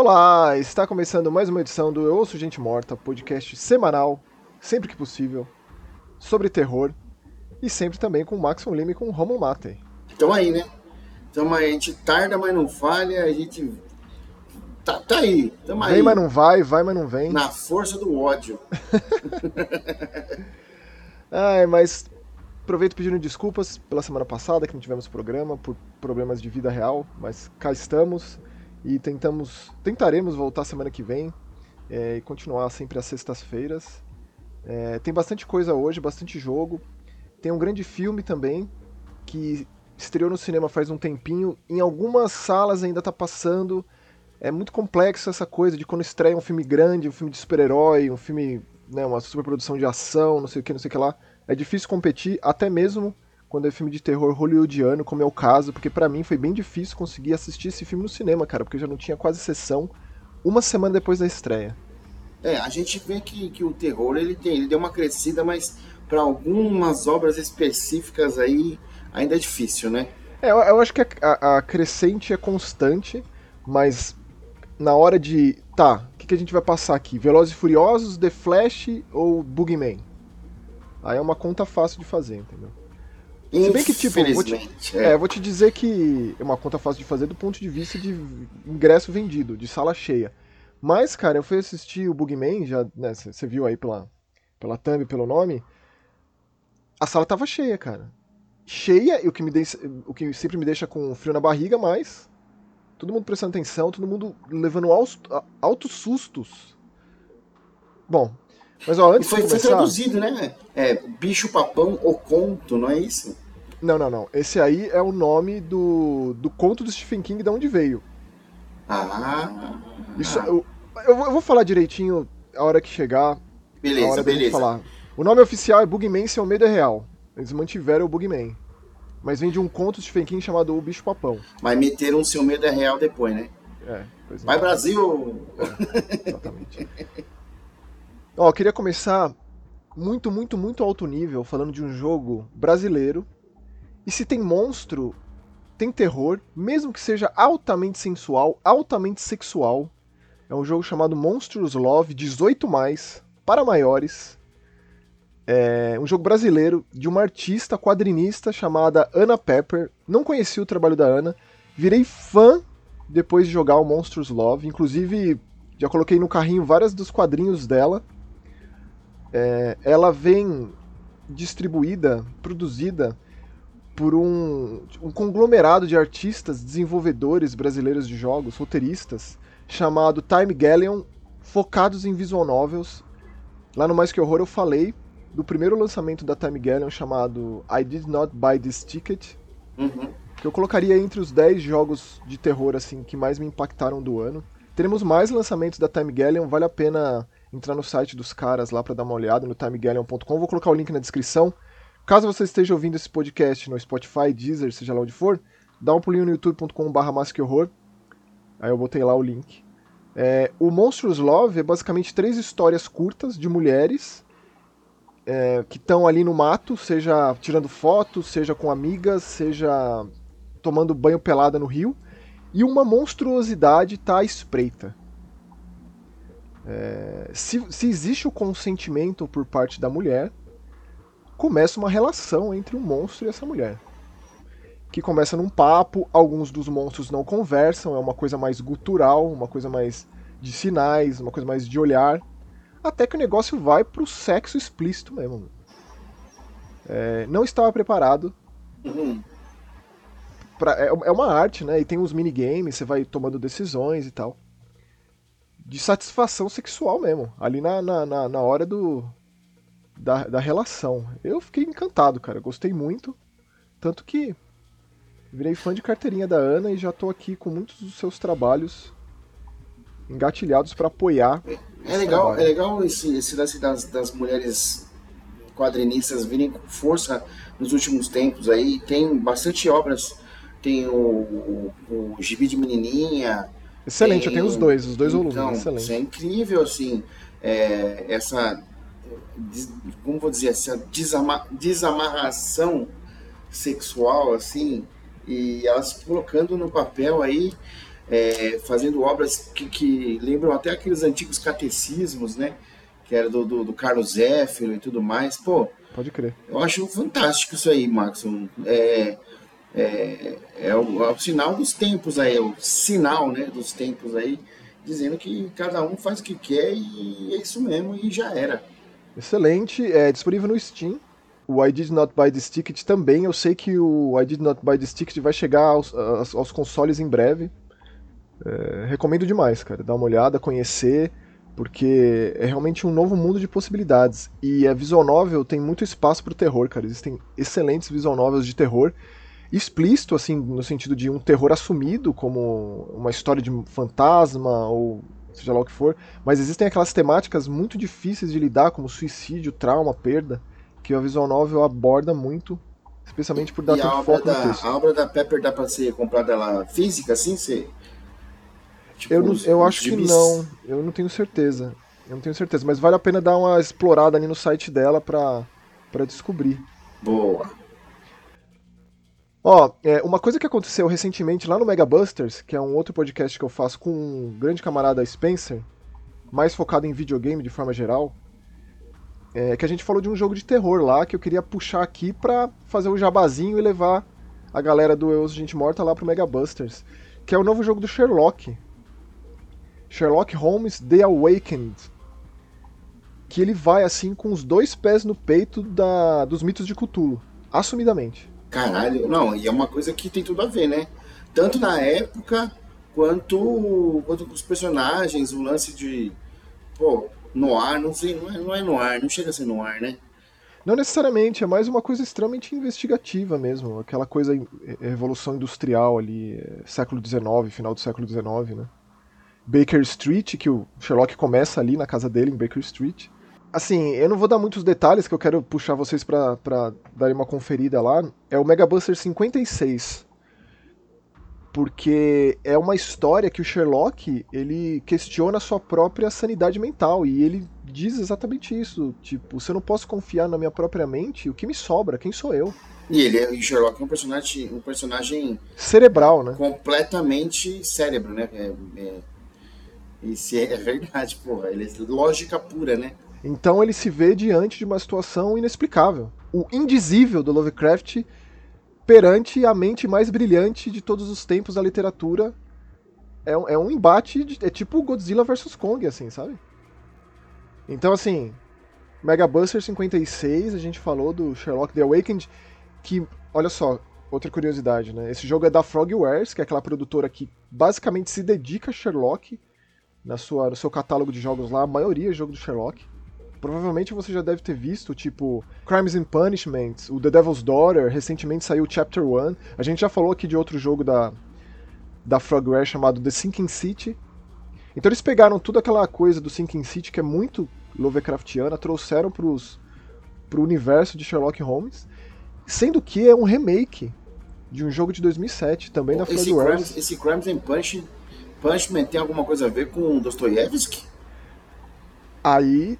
Olá, está começando mais uma edição do Eu Ouço Gente Morta, podcast semanal, sempre que possível, sobre terror e sempre também com o Max Lima e com o Romulo Mate. Então aí, né? Então a gente tarda, mas não falha, a gente tá, tá aí, tamo Vem, aí. mas não vai, vai, mas não vem. Na força do ódio. Ai, mas aproveito pedindo desculpas pela semana passada que não tivemos programa por problemas de vida real, mas cá estamos e tentamos, tentaremos voltar semana que vem é, e continuar sempre às sextas-feiras. É, tem bastante coisa hoje, bastante jogo. Tem um grande filme também que estreou no cinema faz um tempinho. Em algumas salas ainda tá passando. É muito complexo essa coisa de quando estreia um filme grande, um filme de super-herói, um filme, né, uma superprodução de ação, não sei o que, não sei o que lá. É difícil competir, até mesmo quando é filme de terror hollywoodiano, como é o caso, porque para mim foi bem difícil conseguir assistir esse filme no cinema, cara, porque eu já não tinha quase sessão uma semana depois da estreia. É, a gente vê que, que o terror ele tem, ele deu uma crescida, mas para algumas obras específicas aí ainda é difícil, né? É, eu, eu acho que a, a- a crescente é constante, mas na hora de. Tá, o que, que a gente vai passar aqui? Velozes e Furiosos, The Flash ou Boogeyman? Aí é uma conta fácil de fazer, entendeu? Se bem que, tipo, vou te-. É, é. eu vou te dizer que é uma conta fácil de fazer do ponto de vista de ingresso vendido, de sala cheia. Mas, cara, eu fui assistir o Boogeyman, já, né, você viu aí pela, pela thumb, pelo nome, a sala tava cheia, cara. Cheia, e o que, me deixa, o que sempre me deixa com frio na barriga, mas todo mundo prestando atenção, todo mundo levando aos- a- altos sustos. Bom, mas ó, antes foi, de foi começar... traduzido, né? É, bicho papão ou conto, não é isso? Não, não, não. Esse aí é o nome do, do conto do Stephen King, de onde veio. Ah, Isso, eu, eu vou falar direitinho a hora que chegar, a beleza, hora da gente beleza. falar. O nome oficial é Bugman Seu Medo é Real. Eles mantiveram o Bugman. Mas vem de um conto do Stephen King chamado O Bicho Papão. Mas meteram seu medo é real depois, né? É, pois é, Vai Brasil! exatamente. Ó, queria começar muito, muito, muito alto nível, falando de um jogo brasileiro. E se tem monstro, tem terror, mesmo que seja altamente sensual, altamente sexual. É um jogo chamado Monsters Love, 18 mais, para maiores. É um jogo brasileiro de uma artista quadrinista chamada Ana Pepper. Não conheci o trabalho da Ana. Virei fã depois de jogar o Monsters Love. Inclusive, já coloquei no carrinho vários dos quadrinhos dela. É, ela vem distribuída, produzida por um, um conglomerado de artistas, desenvolvedores brasileiros de jogos, roteiristas, chamado Time Galleon, focados em visual novels. Lá no Mais Que Horror eu falei do primeiro lançamento da Time Galleon chamado I Did Not Buy This Ticket, Uhum. que eu colocaria entre os 10 jogos de terror assim que mais me impactaram do ano. Teremos mais lançamentos da Time Galleon, vale a pena entrar no site dos caras lá para dar uma olhada no timegalleon.com. Vou colocar o link na descrição. Caso você esteja ouvindo esse podcast no Spotify, Deezer, seja lá onde for, dá um pulinho no youtube.com/masquehorror. Aí eu botei lá o link. É, o Monsters Love é basicamente três histórias curtas de mulheres é, que estão ali no mato, seja tirando fotos, seja com amigas, seja tomando banho pelada no rio, e uma monstruosidade está à espreita. É, se, se existe o consentimento por parte da mulher, começa uma relação entre um monstro e essa mulher. Que começa num papo, alguns dos monstros não conversam, é uma coisa mais gutural, uma coisa mais de sinais, uma coisa mais de olhar, até que o negócio vai pro sexo explícito mesmo. É, não estava preparado, pra, é, é uma arte, né? E tem uns minigames, você vai tomando decisões e tal. De satisfação sexual mesmo, ali na, na, na, na hora do. Da, da relação. Eu fiquei encantado, cara. Gostei muito. Tanto que virei fã de carteirinha da Ana e já tô aqui com muitos dos seus trabalhos engatilhados pra apoiar. É esse legal, trabalho. é legal esse, esse lance das, das mulheres quadrinistas virem com força nos últimos tempos aí. Tem bastante obras. Tem o, o, o Gibi de Menininha. Excelente, tem- eu tenho os dois, os dois volumes, então, excelente. Isso é incrível, assim. é, essa. Como vou dizer? Essa desama- desamarração sexual, assim. E elas colocando no papel aí é, fazendo obras que, que, lembram até aqueles antigos catecismos, né? Que era do, do, do Carlos Zéfiro e tudo mais. Pô, Pode crer. Eu acho fantástico isso aí, Max. É, é, é, o, é o sinal dos tempos aí, é o sinal né, dos tempos aí, dizendo que cada um faz o que quer e é isso mesmo, e já era. Excelente, é disponível no Steam. O I Did Not Buy This Ticket também. Eu sei que o I Did Not Buy This Ticket vai chegar aos, aos, aos consoles em breve. É, recomendo demais, cara. Dar uma olhada, conhecer, porque é realmente um novo mundo de possibilidades. E a visual novel tem muito espaço para o terror, cara. Existem excelentes visual novels de terror explícito, assim, no sentido de um terror assumido como uma história de fantasma ou seja lá o que for, mas existem aquelas temáticas muito difíceis de lidar, como suicídio, trauma, perda, que a visual novel aborda muito, especialmente por dar e tanto foco da, no texto. A obra da Pepper dá para ser comprada ela física, assim? Você... Tipo, eu, não, eu acho que não, eu não tenho certeza. Eu não tenho certeza, mas vale a pena dar uma explorada ali no site dela pra, pra descobrir. Boa. Ó, é, uma coisa que aconteceu recentemente lá no Mega Busters, que é um outro podcast que eu faço com um grande camarada Spencer, mais focado em videogame de forma geral, é que a gente falou de um jogo de terror lá que eu queria puxar aqui pra fazer o um jabazinho e levar a galera do Eu Gente Morta lá pro Mega Busters, que é o novo jogo do Sherlock. Sherlock Holmes The Awakened. Que ele vai assim com os dois pés no peito da, dos mitos de Cthulhu, assumidamente. Caralho, não, e é uma coisa que tem tudo a ver, né? Tanto na época quanto, quanto com os personagens, o lance de. Pô, no ar, não sei, não é, não é no ar, não chega a ser no ar, né? Não necessariamente, é mais uma coisa extremamente investigativa mesmo, aquela coisa revolução industrial ali, século XIX, final do século XIX, né? Baker Street, que o Sherlock começa ali na casa dele, em Baker Street. Assim, eu não vou dar muitos detalhes, que eu quero puxar vocês para darem uma conferida lá. É o Mega Buster 56. Porque é uma história que o Sherlock, ele questiona a sua própria sanidade mental. E ele diz exatamente isso. Tipo, se eu não posso confiar na minha própria mente, o que me sobra? Quem sou eu? E ele, o Sherlock é um personagem, um personagem cerebral, né? Completamente cérebro, né? É, é isso é, é verdade, porra. Ele é lógica pura, né? Então ele se vê diante de uma situação inexplicável. O indizível do Lovecraft perante a mente mais brilhante de todos os tempos da literatura. É um, é um embate, de, é tipo Godzilla vs Kong, assim, sabe? Então, assim, Mega Buster 56, a gente falou do Sherlock The Awakened, que, olha só, outra curiosidade, né? Esse jogo é da Frogwares, que é aquela produtora que basicamente se dedica a Sherlock na sua, no seu catálogo de jogos lá, a maioria é jogo do Sherlock. Provavelmente você já deve ter visto, tipo, Crimes and Punishments, o The Devil's Daughter, recentemente saiu o Chapter 1. A gente já falou aqui de outro jogo da, da Frogware chamado The Sinking City. Então eles pegaram toda aquela coisa do Sinking City que é muito Lovecraftiana, trouxeram pros, pro universo de Sherlock Holmes, sendo que é um remake de um jogo de 2007, também da Frogware. Esse Crimes and Punishments Punishment tem alguma coisa a ver com Dostoiévski? Aí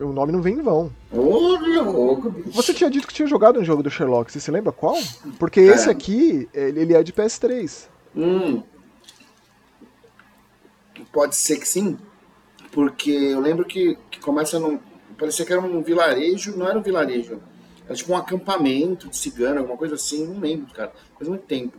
o nome não vem em vão. Ô, louco, bicho. Você tinha dito que tinha jogado um jogo do Sherlock, você se lembra qual? Porque é. esse aqui, ele é de PS3. Hum. Pode ser que sim, porque eu lembro que, que começa num. Parecia que era um vilarejo, não era um vilarejo. Era tipo um acampamento de cigano, alguma coisa assim, não lembro, cara. Faz muito tempo.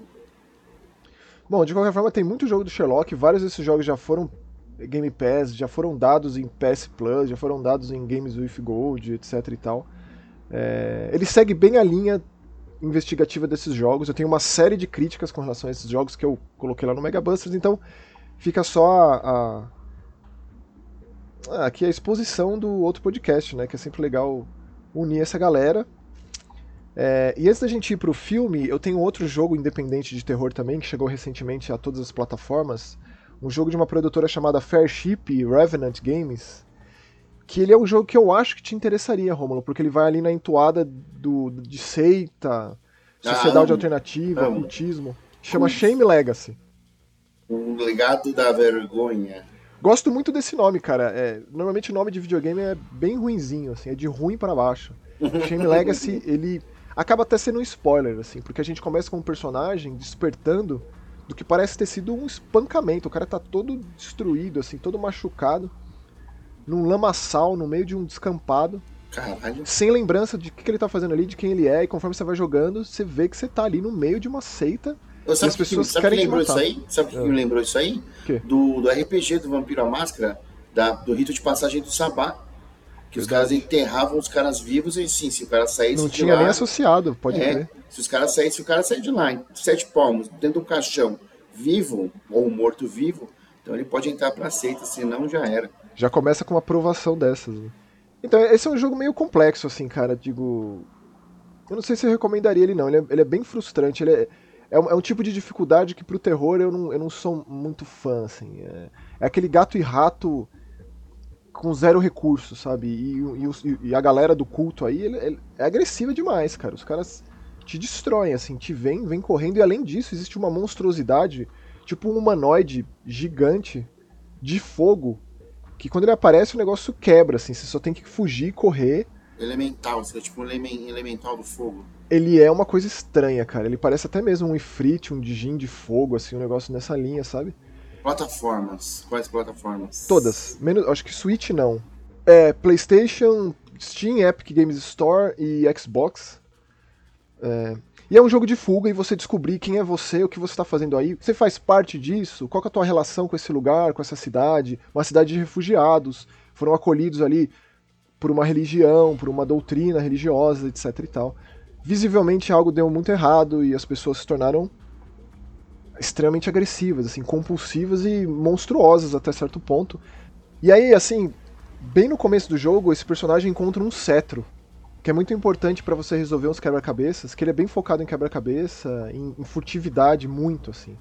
Bom, de qualquer forma, tem muito jogo do Sherlock, vários desses jogos já foram Game Pass, já foram dados em PS Plus, já foram dados em Games with Gold, etc e tal. É, ele segue bem a linha investigativa desses jogos. Eu tenho uma série de críticas com relação a esses jogos que eu coloquei lá no Mega Busters, então fica só a, a, aqui a exposição do outro podcast, né? Que é sempre legal unir essa galera. É, e antes da gente ir pro filme, eu tenho outro jogo independente de terror também, que chegou recentemente a todas as plataformas. Um jogo de uma produtora chamada Fairship Revenant Games. Que ele é um jogo que eu acho que te interessaria, Romulo, porque ele vai ali na entoada do, de seita, sociedade ah, alternativa, amo. cultismo. Chama Shame Legacy. O legado da vergonha. Gosto muito desse nome, cara. É, normalmente o nome de videogame é bem ruinzinho, assim, é de ruim para baixo. Shame Legacy, ele acaba até sendo um spoiler, assim, porque a gente começa com um personagem despertando do que parece ter sido um espancamento. O cara tá todo destruído, assim, todo machucado, num lamaçal, no meio de um descampado. Caralho. Sem lembrança de o que ele tá fazendo ali, de quem ele é, e conforme você vai jogando, você vê que você tá ali no meio de uma seita. Eu, sabe as pessoas que, sabe querem que lembrou isso aí? Sabe o que É. me lembrou isso aí? Do, do RPG do Vampiro à Máscara, da- do rito de passagem do Sabá. Que os caras enterravam os caras vivos e sim, se o cara saísse Não tinha lá, nem associado, pode é, crer. se os caras saíssem, se o cara sair de lá, sete palmos, dentro de um caixão, vivo ou morto-vivo, então ele pode entrar pra seita, senão já era. Já começa com uma aprovação dessas. né? Então, esse é um jogo meio complexo, assim, cara. Digo. Eu não sei se eu recomendaria ele, não. Ele é, ele é bem frustrante. Ele é, é, um, é um tipo de dificuldade que pro terror eu não, eu não sou muito fã, assim. É, é aquele gato e rato com zero recurso, sabe? E, e e a galera do culto aí ele- ele- é agressiva demais, cara. Os caras te destroem, assim, te vêm, vêm correndo. E além disso, existe uma monstruosidade, tipo um humanoide gigante de fogo que quando ele aparece o negócio quebra, assim, você só tem que fugir, correr. Elemental, seria tipo um elemen- elemental do fogo. Ele é uma coisa estranha, cara. Ele parece até mesmo um Ifrit, um Dijin de fogo, assim, um negócio nessa linha, sabe? Plataformas. Quais plataformas? Todas. Menos, acho que Switch não. É, PlayStation, Steam, Epic Games Store e Xbox. É, e é um jogo de fuga e você descobrir quem é você, o que você está fazendo aí. Você faz parte disso? Qual é a tua relação com esse lugar, com essa cidade? Uma cidade de refugiados. Foram acolhidos ali por uma religião, por uma doutrina religiosa, etc e tal. Visivelmente algo deu muito errado e as pessoas se tornaram extremamente agressivas, assim, compulsivas e monstruosas até certo ponto. E aí, assim, bem no começo do jogo, esse personagem encontra um cetro, que é muito importante pra você resolver uns quebra-cabeças, que ele é bem focado em quebra-cabeça, em, em furtividade muito, assim.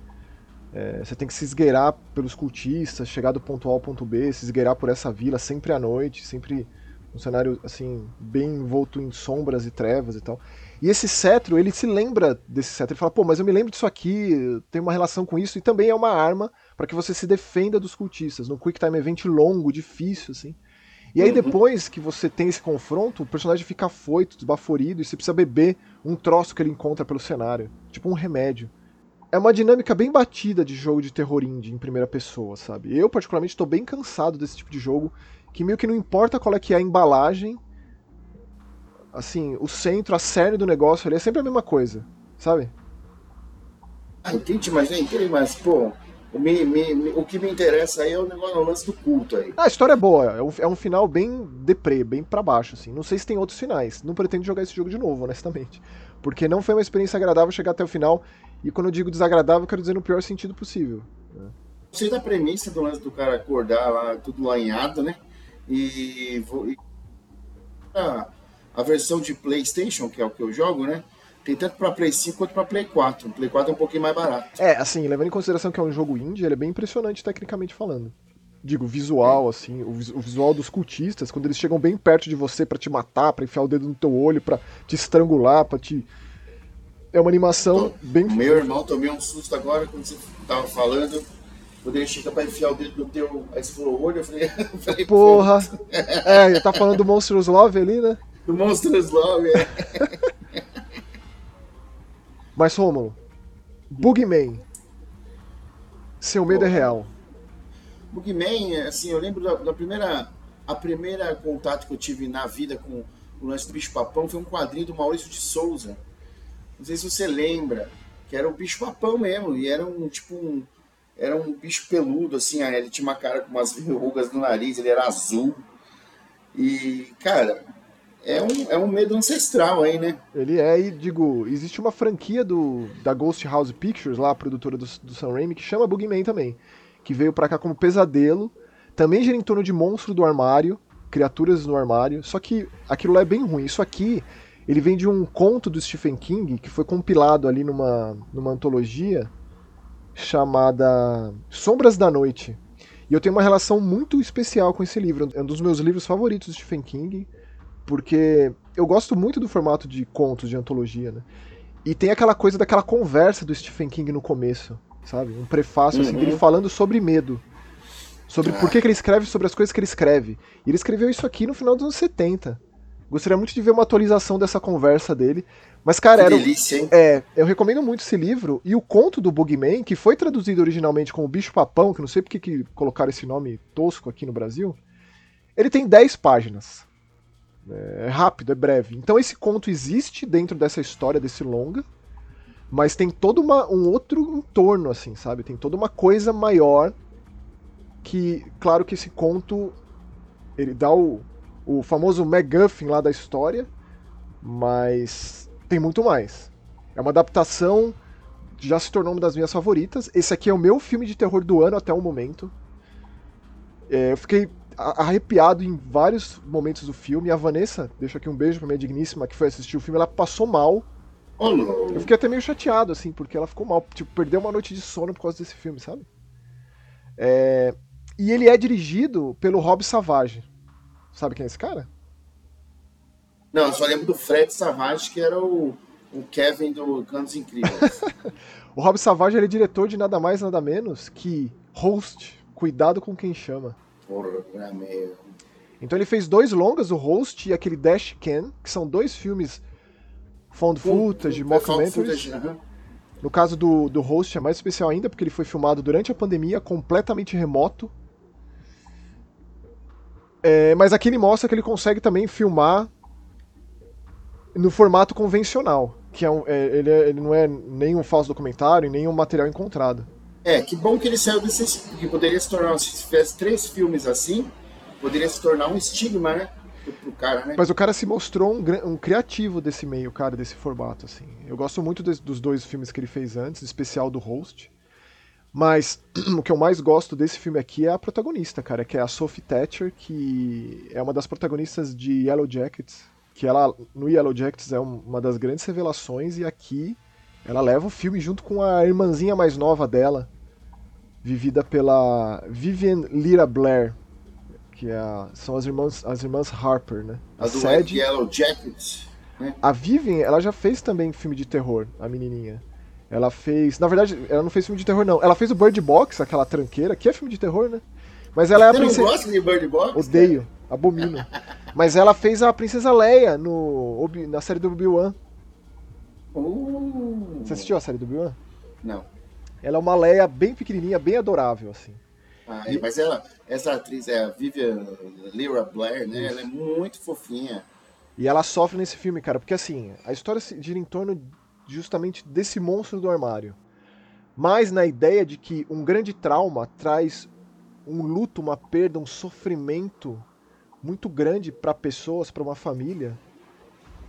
É, você tem que se esgueirar pelos cultistas, chegar do ponto A ao ponto B, se esgueirar por essa vila sempre à noite, sempre um cenário assim bem envolto em sombras e trevas e tal. E esse cetro, ele se lembra desse cetro, ele fala: "Pô, mas eu me lembro disso aqui, tem uma relação com isso e também é uma arma para que você se defenda dos cultistas, num quick time event longo, difícil assim". E aí Uhum. depois que você tem esse confronto, o personagem fica afoito, desbaforido e você precisa beber um troço que ele encontra pelo cenário, tipo um remédio é uma dinâmica bem batida de jogo de terror indie em primeira pessoa, sabe? Eu, particularmente, tô bem cansado desse tipo de jogo, que meio que não importa qual é que é a embalagem, assim, o centro, a cerne do negócio ali é sempre a mesma coisa, sabe? Ah, entendi, mas nem entendi, mas, pô, o, me- me- me- o que me interessa aí é o negócio, o lance do culto aí. Ah, a história é boa, é um, é um final bem deprê, bem pra baixo, assim. Não sei se tem outros finais, não pretendo jogar esse jogo de novo, honestamente. Porque não foi uma experiência agradável chegar até o final, e quando eu digo desagradável, eu quero dizer no pior sentido possível. Sei da premissa do lance do cara acordar lá, tudo lanhado, né? E, vou- e a, a versão de PlayStation, que é o que eu jogo, né? Tem tanto pra Play 5 quanto pra Play 4. O Play 4 é um pouquinho mais barato. É, assim, levando em consideração que é um jogo indie, ele é bem impressionante tecnicamente falando. Digo, visual, assim, o, vis- o visual dos cultistas, quando eles chegam bem perto de você pra te matar, pra enfiar o dedo no teu olho, pra te estrangular, pra te. É uma animação bem. Meu irmão tomei um susto agora quando você tava falando. Quando ele chega pra enfiar o dedo no teu. Aí você falou olho, eu falei. eu falei Porra! É, ele tá falando do Monsters Love ali, né? Pô, Do Monsters Love, é. Mas, Rômulo, Bugman. Seu medo é Porra. real. Boogeyman, assim, eu lembro da, da primeira. A primeira contato que eu tive na vida com o lance do bicho papão foi um quadrinho do Maurício de Souza. Não sei se você lembra, que era o bicho papão mesmo, e era um tipo um. Era um bicho peludo, assim, ele tinha uma cara com umas verrugas no nariz, ele era azul. E, cara, é um, é um medo ancestral aí, né? Ele é, e digo, existe uma franquia do, da Ghost House Pictures, lá, a produtora do, do Sam Raimi, que chama Bugman também. Que veio pra cá como pesadelo. Também gira em torno de monstro do armário, criaturas no armário. Só que aquilo lá é bem ruim. Isso aqui, ele vem de um conto do Stephen King, que foi compilado ali numa, numa antologia chamada Sombras da Noite. E eu tenho uma relação muito especial com esse livro. É um dos meus livros favoritos do Stephen King porque eu gosto muito do formato de contos, de antologia, né? E tem aquela coisa daquela conversa do Stephen King no começo, sabe? Um prefácio assim, Uhum. dele falando sobre medo. Sobre Ah. por que, que ele escreve sobre as coisas que ele escreve. E ele escreveu isso aqui no final dos anos 70. Gostaria muito de ver uma atualização dessa conversa dele. Mas, cara, que era. delícia, hein? É, eu recomendo muito esse livro. E o conto do Bugman, que foi traduzido originalmente como Bicho Papão, que não sei porque que colocaram esse nome tosco aqui no Brasil, ele tem 10 páginas. É rápido, é breve. Então esse conto existe dentro dessa história, desse longa, mas tem todo uma, um outro entorno, assim, sabe? Tem toda uma coisa maior que, claro que esse conto, ele dá o, o famoso MacGuffin lá da história, mas tem muito mais. É uma adaptação, já se tornou uma das minhas favoritas. Esse aqui é o meu filme de terror do ano até o momento. É, eu fiquei arrepiado em vários momentos do filme. A Vanessa, deixa aqui um beijo pra minha digníssima que foi assistir o filme, ela passou mal. Eu fiquei até meio chateado, assim, porque ela ficou mal. Tipo, perdeu uma noite de sono por causa desse filme, sabe? É... E ele é dirigido pelo Rob Savage. Sabe quem é esse cara? Não, eu só lembro do Fred Savage, que era o, o Kevin do Cantos Incríveis. o Rob Savage ele é diretor de nada mais, nada menos que Host, Cuidado com Quem Chama. Porra, é meio... Então ele fez dois longas, o Host e aquele Dash Can, que são dois filmes found footage, um, mockumentaries. Uhum. No caso do, do Host é mais especial ainda, porque ele foi filmado durante a pandemia, completamente remoto. É, mas aqui ele mostra que ele consegue também filmar no formato convencional, que é, um, é, ele, é ele, não é nem um falso documentário, nem um material encontrado. É, que bom que ele saiu desse. que poderia se tornar, se fizesse três filmes assim, poderia se tornar um estigma, né? Pro cara, né? Mas o cara se mostrou um, um criativo desse meio, cara, desse formato, assim. Eu gosto muito de, dos dois filmes que ele fez antes, especial do Host. Mas o que eu mais gosto desse filme aqui é a protagonista, cara, que é a Sophie Thatcher, que é uma das protagonistas de Yellow Jackets, que ela no Yellow Jackets é uma das grandes revelações e aqui ela leva o filme junto com a irmãzinha mais nova dela, vivida pela Vivian Lyra Blair, que é a, são as irmãs, as irmãs Harper, né? A, a do Sad, Yellow Jackets. Né? A Vivian, ela já fez também filme de terror, a menininha. Ela fez, na verdade, ela não fez filme de terror não. Ela fez o Bird Box, aquela tranqueira, que é filme de terror, né? Mas ela é Você a princesa. não gosta de Bird Box? Odeio, cara? abomino. Mas ela fez a princesa Leia no na série do Obi-Wan. Uh. Você assistiu a série do Obi-Wan? Não. Ela é uma Leia bem pequenininha, bem adorável, assim. Ah, e... mas ela, essa atriz é a Vivian Lyra Blair, né? Isso. Ela é muito fofinha. E ela sofre nesse filme, cara, porque assim, a história gira em torno justamente desse monstro do armário. Mas na ideia de que um grande trauma traz um luto, uma perda, um sofrimento muito grande para pessoas, para uma família.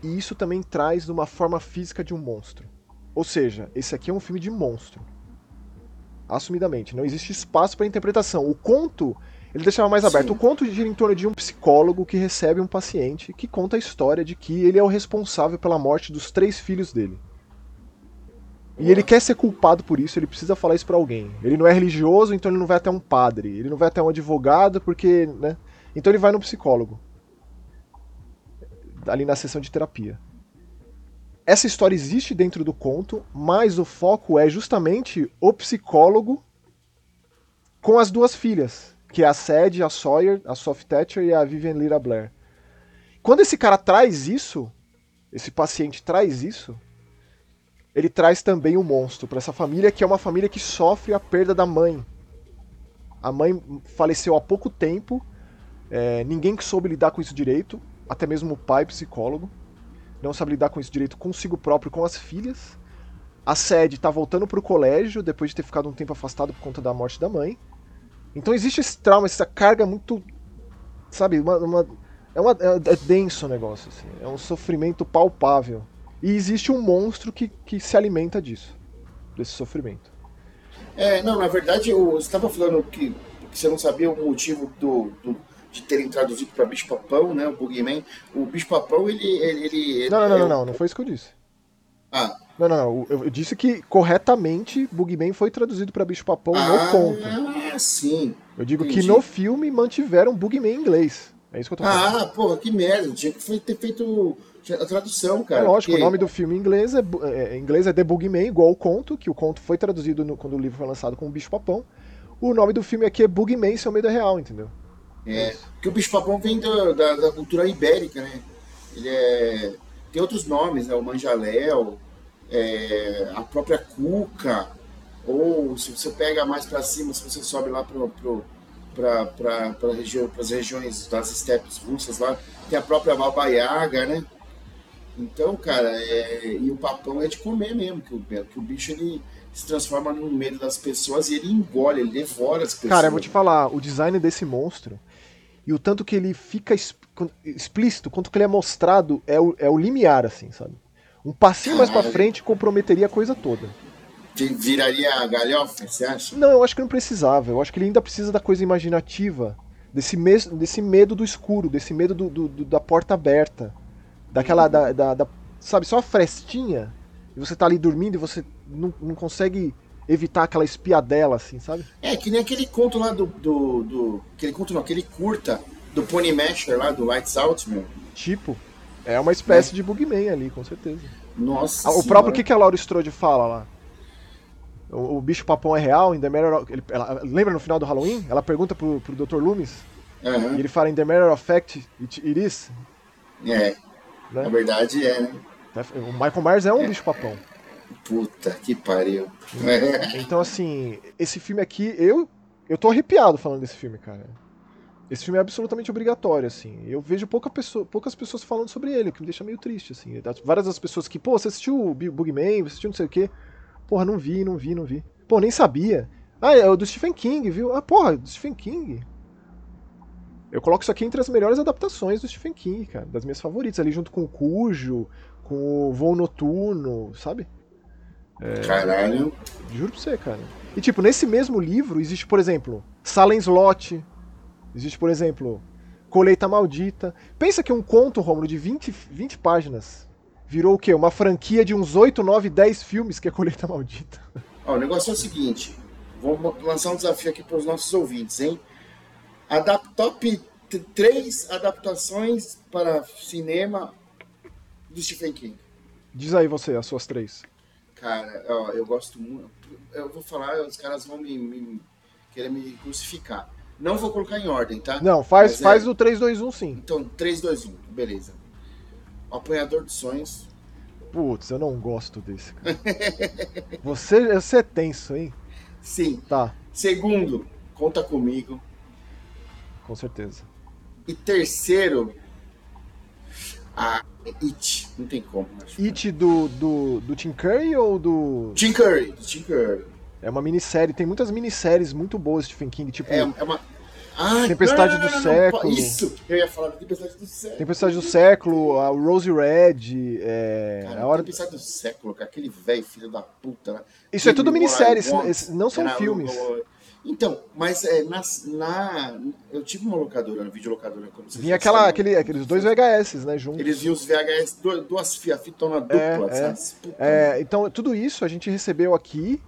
E isso também traz uma forma física de um monstro. Ou seja, esse aqui é um filme de monstro assumidamente. Não existe espaço para interpretação. O conto, ele deixava mais aberto. Sim. O conto gira em torno de um psicólogo que recebe um paciente que conta a história de que ele é o responsável pela morte dos três filhos dele. E ele quer ser culpado por isso, ele precisa falar isso para alguém. Ele não é religioso, então ele não vai até um padre. Ele não vai até um advogado, porque. Né? Então ele vai no psicólogo. Ali na sessão de terapia essa história existe dentro do conto, mas o foco é justamente o psicólogo com as duas filhas, que é a Sadie, a Sawyer, a Sophie Thatcher e a Vivian Lyra Blair. Quando esse cara traz isso, esse paciente traz isso, ele traz também um monstro para essa família, que é uma família que sofre a perda da mãe. A mãe faleceu há pouco tempo, é, ninguém que soube lidar com isso direito, até mesmo o pai psicólogo não sabe lidar com isso direito consigo próprio, com as filhas. A Sede tá voltando pro colégio depois de ter ficado um tempo afastado por conta da morte da mãe. Então existe esse trauma, essa carga muito. Sabe, uma. uma é, uma, é, é denso o negócio, assim. É um sofrimento palpável. E existe um monstro que, que se alimenta disso. Desse sofrimento. É, não, na verdade, você estava falando que, que, você não sabia o motivo do, do de terem traduzido para Bicho Papão, né? O Boogeyman. O Bicho Papão, ele. ele, não, não, não, é não, não, foi isso que eu disse. Ah. Não, não, não. Eu disse que corretamente Boogeyman foi traduzido para Bicho Papão ah, no conto. Ah, sim. Eu digo que no filme mantiveram Boogeyman em inglês. É isso que eu tô falando. Ah, porra, que merda. Tinha que ter feito a tradução, cara. É lógico, porque... o nome do filme em inglês é, é, em inglês é The Boogeyman, igual o conto, que o conto foi traduzido no, quando o livro foi lançado com o Bicho Papão. O nome do filme aqui é Boogeyman, seu medo é real, entendeu? É, que o bicho-papão vem da, da, da, cultura ibérica, né? Ele é. Tem outros nomes, né? O Manjaléu, é, a própria Cuca, ou se você pega mais para cima, se você sobe lá para pro, para região, as regiões das estepes russas lá, tem a própria Baba Yaga, né? Então, cara, é, e o papão é de comer mesmo, que o, que o bicho ele se transforma no medo das pessoas e ele engole, ele devora as pessoas. Cara, eu vou te falar, o design desse monstro e o tanto que ele fica explícito, quanto que ele é mostrado, é o, é o limiar, assim, sabe? Um passinho mais pra frente comprometeria a coisa toda. Viraria a galhofa, você acha? Não, eu acho que não precisava. Eu acho que ele ainda precisa da coisa imaginativa, desse, mes desse medo do escuro, desse medo do, do, do da porta aberta, daquela. Da, da, da, sabe, só a frestinha, e você tá ali dormindo e você não, não consegue evitar aquela espiadela, assim, sabe? É, que nem aquele conto lá do. do, do aquele conto não, aquele curta do Pony Masher lá, do Lights Out, meu. Tipo, é uma espécie é. de Bugman ali, com certeza. Nossa. Ah, o próprio que, que a Laura Strode fala lá? O, o bicho papão é real, in the matter ele, ela, lembra no final do Halloween? Ela pergunta pro, pro Dr. Loomis. Uhum. E ele fala, in the matter of fact, it, it is. É. Né? Na verdade é, né? O Michael Myers é um é. bicho papão. Puta que pariu. Então, assim, esse filme aqui, eu, eu tô arrepiado falando desse filme, cara. Esse filme é absolutamente obrigatório, assim. Eu vejo pouca pessoa, poucas pessoas falando sobre ele, o que me deixa meio triste, assim. Várias das pessoas que, pô, você assistiu o Bugman, você assistiu não sei o quê. Porra, não vi, não vi, não vi. Pô, nem sabia. Ah, é o do Stephen King, viu? Ah, porra, do Stephen King. Eu coloco isso aqui entre as melhores adaptações do Stephen King, cara. Das minhas favoritas, ali junto com o Cujo, com o Voo Noturno, sabe? É... Caralho. Juro pra você, cara. E tipo, nesse mesmo livro existe, por exemplo, Salem Slot. Existe, por exemplo, Colheita Maldita. Pensa que um conto, Romulo, de 20, 20 páginas virou o quê? Uma franquia de uns 8, 9, 10 filmes que é Colheita Maldita. Ó, o negócio é o seguinte. Vou lançar um desafio aqui para os nossos ouvintes, hein? Adap top 3 adaptações para cinema do Stephen King. Diz aí você, as suas três. Cara, ó, eu gosto muito. Eu vou falar, os caras vão me, me querer me crucificar. Não vou colocar em ordem, tá? Não, faz, faz é... o 3, 2, 1 sim. Então, 3, 2, 1, beleza. O Apanhador de Sonhos. Putz, eu não gosto desse, cara. você, você é tenso, hein? Sim. Tá. Segundo, Conta Comigo. Com certeza. E terceiro, a It. Não tem como. Acho. It do, do, do Tim Curry ou do. Tim Curry, do Tim Curry. É uma minissérie, tem muitas minisséries muito boas de Stephen King, tipo. É, é uma. Ai, Tempestade não, não, não, do Século. Isso! Eu ia falar da Tempestade do Século. Tempestade do Século, a Rose Red. É, cara, a hora... Tempestade do Século, com aquele velho filho da puta. Né? Isso é tudo minissérie, não são filmes. Então, mas é, na, na, eu tive uma locadora, uma videolocadora, como vocês Vinha aquela, aquele, aqueles dois VHS, né, juntos. Eles vinham os VHS, duas, duas fitonas duplas, é, é. é, então, tudo isso a gente recebeu aqui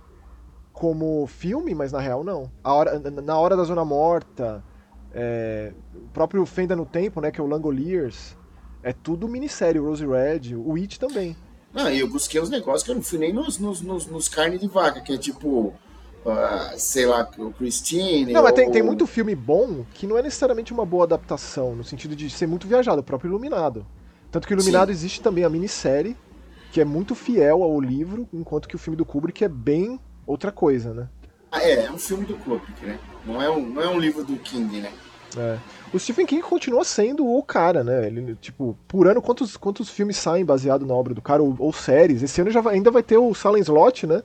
como filme, mas na real não. A hora, na Hora da Zona Morta, é, o próprio Fenda no Tempo, né, que é o Langoliers, é tudo minissérie, o Rose Red, o It também. Não, e eu busquei os negócios que eu não fui nem nos, nos, nos, nos carne de vaca, que é tipo uh, sei lá, o Christine. Não, mas ou... tem, tem muito filme bom que não é necessariamente uma boa adaptação, no sentido de ser muito viajado, o próprio Iluminado. Tanto que o Iluminado Sim. existe também a minissérie, que é muito fiel ao livro, enquanto que o filme do Kubrick é bem outra coisa, né? Ah, é, é um filme do Kubrick, né? Não é um, não é um livro do King, né? É. O Stephen King continua sendo o cara, né? Ele, tipo, por ano, quantos, quantos filmes saem baseado na obra do cara, ou, ou séries? Esse ano já vai, ainda vai ter o Silent Slot, né?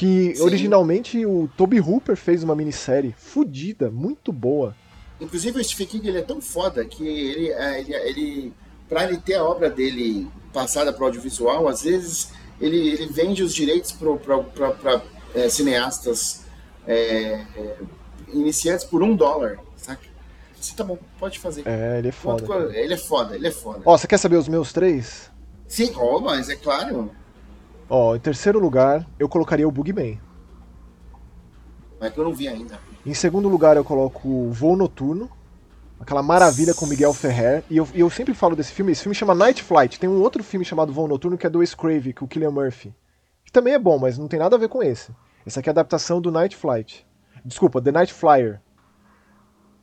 Que Sim. originalmente o Toby Hooper fez uma minissérie fodida, muito boa. Inclusive o Stephen King ele é tão foda que ele, é, ele, ele para ele ter a obra dele passada para audiovisual, às vezes ele, ele vende os direitos para é, cineastas é, é, iniciantes por um dólar, saca? Você tá bom, pode fazer. É, ele é foda. Ele é foda, ele é foda. Ó, você quer saber os meus três? Sim, ó, mas é claro. Ó, em terceiro lugar, eu colocaria o Bugman. Mas que eu não vi ainda. Em segundo lugar, eu coloco o Voo Noturno. Aquela maravilha com Miguel Ferrer. E eu, eu sempre falo desse filme. Esse filme chama Night Flight. Tem um outro filme chamado Voo Noturno que é do Wes Craven, com o Killian Murphy. Que também é bom, mas não tem nada a ver com esse. Esse aqui é a adaptação do Night Flight. Desculpa, The Night Flyer.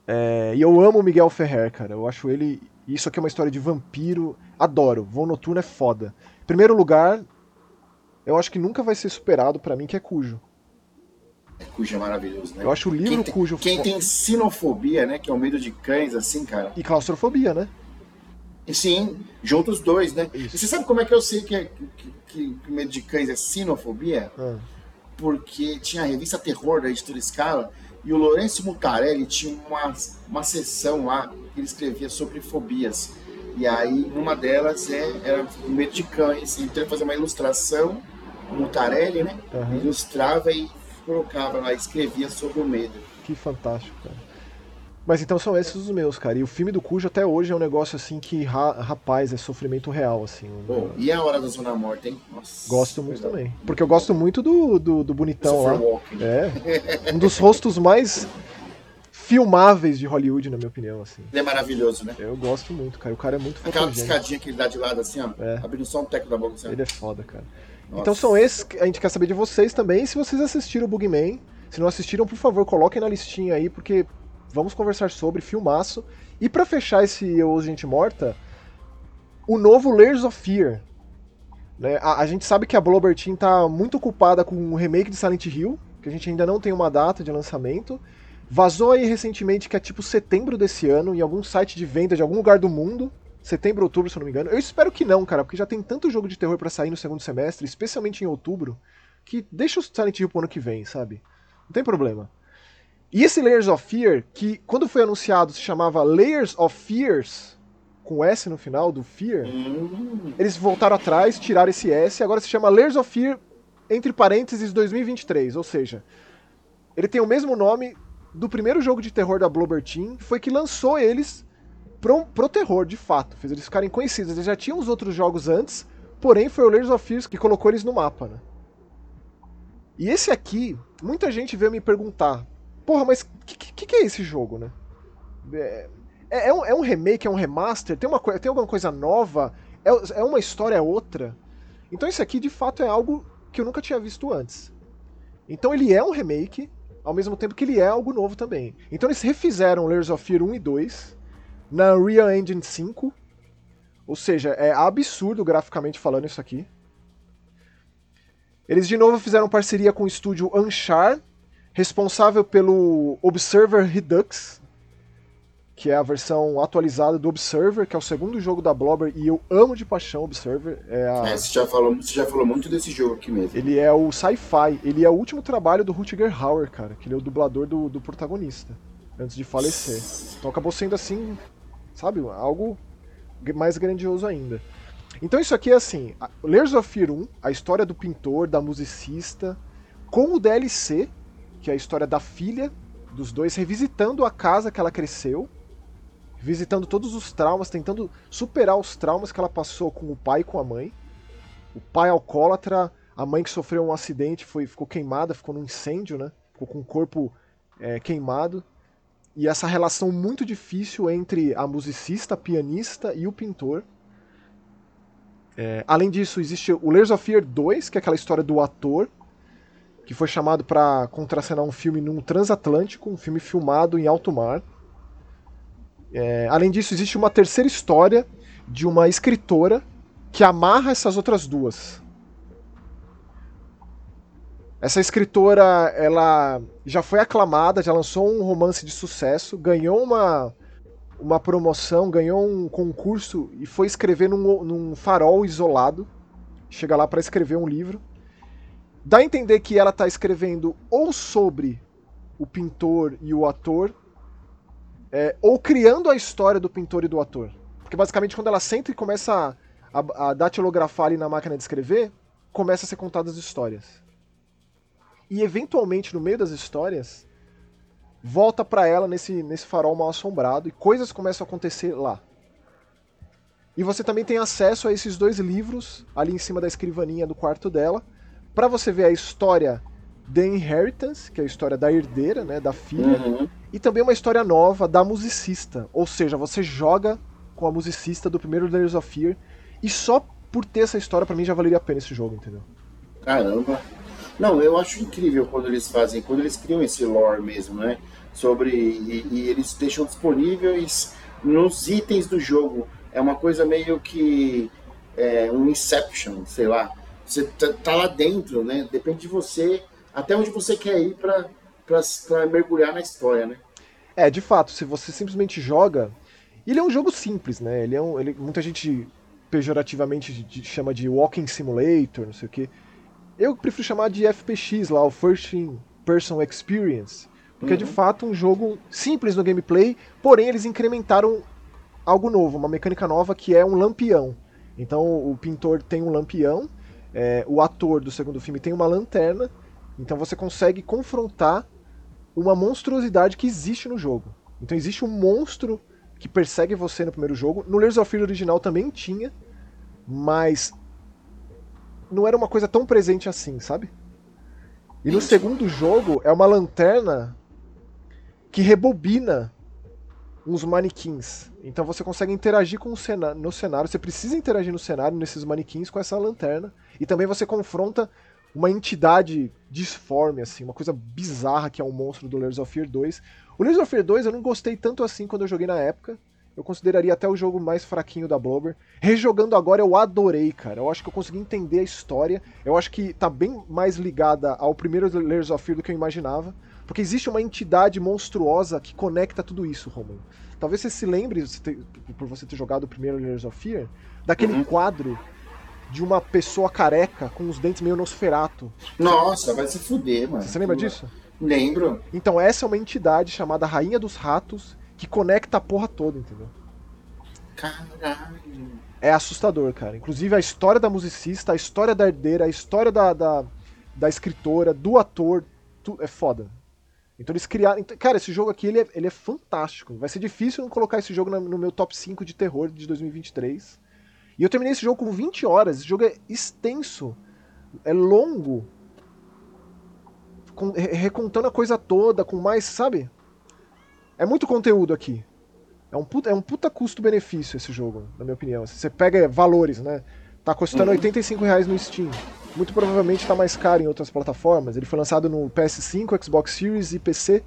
É, e eu amo o Miguel Ferrer, cara. Eu acho ele isso aqui é uma história de vampiro. Adoro. Voo Noturno é foda. Primeiro lugar, eu acho que nunca vai ser superado para mim, que é Cujo. É, Cujo é maravilhoso, né? Eu acho o livro quem Cujo... Quem tem sinofobia, né? Que é o medo de cães, assim, cara. E claustrofobia, né? E sim, juntos os dois, né? Isso. E você sabe como é que eu sei que, é, que, que, que o medo de cães é sinofobia? Ah. Porque tinha a revista Terror da editora Scala e o Lourenço Mutarelli tinha uma, uma sessão lá que ele escrevia sobre fobias. E aí, uma delas é, era o medo de cães. Então, ele fazia uma ilustração, Mutarelli, né? Aham. Ilustrava e colocava lá, escrevia sobre o medo. Que fantástico, cara. Mas então são esses os meus, cara. E o filme do Cujo até hoje é um negócio assim que, ra- rapaz, é sofrimento real, assim. Bom, e a Hora da Zona Morta, hein? Nossa, Gosto muito também. Porque eu gosto muito do, do, do bonitão lá. Walken. É. Um dos rostos mais filmáveis de Hollywood, na minha opinião, assim. Ele é maravilhoso, né? Eu gosto muito, cara. O cara é muito Aquela fotogênico. piscadinha que ele dá de lado assim, ó. É. Abrindo só um teco da boca assim. Ele é foda, cara. Nossa. Então são esses que a gente quer saber de vocês também. Se vocês assistiram o Bugman, se não assistiram, por favor, coloquem na listinha aí, porque vamos conversar sobre filmaço. E pra fechar esse Eu Ouso Gente Morta, o novo Layers of Fear. Né? A, a gente sabe que a Blobber Team tá muito ocupada com o remake de Silent Hill, que a gente ainda não tem uma data de lançamento. Vazou aí recentemente que é tipo setembro desse ano, em algum site de venda de algum lugar do mundo. Setembro, outubro, se eu não me engano. Eu espero que não, cara, porque já tem tanto jogo de terror pra sair no segundo semestre, especialmente em outubro, que deixa o Silent Hill pro ano que vem, sabe? Não tem problema. E esse Layers of Fear, que quando foi anunciado se chamava Layers of Fears, com S no final, do Fear, eles voltaram atrás, tiraram esse S, agora se chama Layers of Fear, entre parênteses, 2023. Ou seja, ele tem o mesmo nome do primeiro jogo de terror da Blobber Team, foi que lançou eles pro, pro terror, de fato. Fez eles ficarem conhecidos. Eles já tinham os outros jogos antes, porém foi o Layers of Fears que colocou eles no mapa, né? E esse aqui, muita gente veio me perguntar, porra, mas o que, que, que é esse jogo, né? É, é, é um, é um remake, é um remaster? Tem, uma, tem alguma coisa nova? É, é uma história outra? Então esse aqui, de fato, é algo que eu nunca tinha visto antes. Então ele é um remake, ao mesmo tempo que ele é algo novo também. Então eles refizeram Layers of Fear 1 e 2 na Unreal Engine 5. Ou seja, é absurdo graficamente falando isso aqui. Eles de novo fizeram parceria com o estúdio Anchar, responsável pelo Observer Redux, que é a versão atualizada do Observer, que é o segundo jogo da Blobber, e eu amo de paixão Observer. É a- é, você, já falou, você já falou muito desse jogo aqui mesmo. Ele é o sci-fi, ele é o último trabalho do Rutger Hauer, cara, que ele é o dublador do, do protagonista, antes de falecer. Então acabou sendo assim, sabe, algo mais grandioso ainda. Então isso aqui é assim, Layers of Fear 1, a história do pintor, da musicista, com o DLC, que é a história da filha dos dois, revisitando a casa que ela cresceu, visitando todos os traumas, tentando superar os traumas que ela passou com o pai e com a mãe. O pai alcoólatra, a mãe que sofreu um acidente, foi, ficou queimada, ficou num incêndio, né? Ficou com o corpo é, queimado. E essa relação muito difícil entre a musicista, a pianista e o pintor. É, além disso, existe o Layers of Fear 2, que é aquela história do ator, que foi chamado para contracenar um filme num transatlântico, um filme filmado em alto mar. É, além disso, existe uma terceira história de uma escritora que amarra essas outras duas. Essa escritora, ela já foi aclamada, já lançou um romance de sucesso, ganhou uma, uma promoção, ganhou um concurso e foi escrever num, num farol isolado. Chega lá para escrever um livro. Dá a entender que ela está escrevendo ou sobre o pintor e o ator, é, ou criando a história do pintor e do ator. Porque basicamente quando ela senta e começa a, a, a datilografar ali na máquina de escrever, começa a ser contadas as histórias. E eventualmente no meio das histórias, volta para ela nesse, nesse farol mal assombrado e coisas começam a acontecer lá. E você também tem acesso a esses dois livros ali em cima da escrivaninha do quarto dela, para você ver a história The Inheritance, que é a história da herdeira, né, da filha, Uhum. e também uma história nova da musicista. Ou seja, você joga com a musicista do primeiro Layers of Fear, e só por ter essa história, pra mim, já valeria a pena esse jogo, entendeu? Caramba. Não, eu acho incrível quando eles fazem, quando eles criam esse lore mesmo, né? Sobre. E, e eles deixam disponíveis nos itens do jogo. É uma coisa meio que é, um Inception, sei lá. Você tá, tá, lá dentro, né? Depende de você, até onde você quer ir para mergulhar na história, né? É, de fato, se você simplesmente joga. Ele é um jogo simples, né? Ele é um, ele, muita gente pejorativamente chama de Walking Simulator, não sei o que. Eu prefiro chamar de FPX lá, o First Person Experience. Porque uhum. é de uhum. fato um jogo simples no gameplay, porém eles incrementaram algo novo, uma mecânica nova que é um lampião. Então o pintor tem um lampião, é, o ator do segundo filme tem uma lanterna, então você consegue confrontar uma monstruosidade que existe no jogo. Então existe um monstro que persegue você no primeiro jogo. No Layers of Fear original também tinha, mas não era uma coisa tão presente assim, sabe? E no segundo jogo é uma lanterna que rebobina uns manequins. Então você consegue interagir com o cenário, no cenário. Você precisa interagir no cenário, nesses manequins, com essa lanterna. E também você confronta uma entidade disforme, assim, uma coisa bizarra que é um monstro do Layers of Fear 2. O Layers of Fear 2 eu não gostei tanto assim quando eu joguei na época. Eu consideraria até o jogo mais fraquinho da Blobber. Rejogando agora eu adorei, cara. Eu acho que eu consegui entender a história. Eu acho que tá bem mais ligada ao primeiro Layers of Fear do que eu imaginava. Porque existe uma entidade monstruosa que conecta tudo isso, Romulo. Talvez você se lembre, por você ter jogado o primeiro Layers of Fear, daquele uhum. quadro de uma pessoa careca com os dentes meio nosferato. Nossa, vai se fuder, mano. Você lembra disso? Lembro. Então, essa é uma entidade chamada Rainha dos Ratos que conecta a porra toda, entendeu? Caralho. É assustador, cara. Inclusive a história da musicista, a história da herdeira, a história da, da, da escritora, do ator, tu, é foda. Então eles criaram. Cara, esse jogo aqui ele é, ele é fantástico. Vai ser difícil não colocar esse jogo no meu top 5 de terror de 2023. E eu terminei esse jogo com 20 horas. Esse jogo é extenso, é longo. Com, recontando a coisa toda, com mais, sabe? É muito conteúdo aqui. É um puta, é um puta custo-benefício esse jogo, na minha opinião. Se você pega valores, né? Tá custando 85 reais no Steam. Muito provavelmente está mais caro em outras plataformas. Ele foi lançado no PS5, Xbox Series e PC.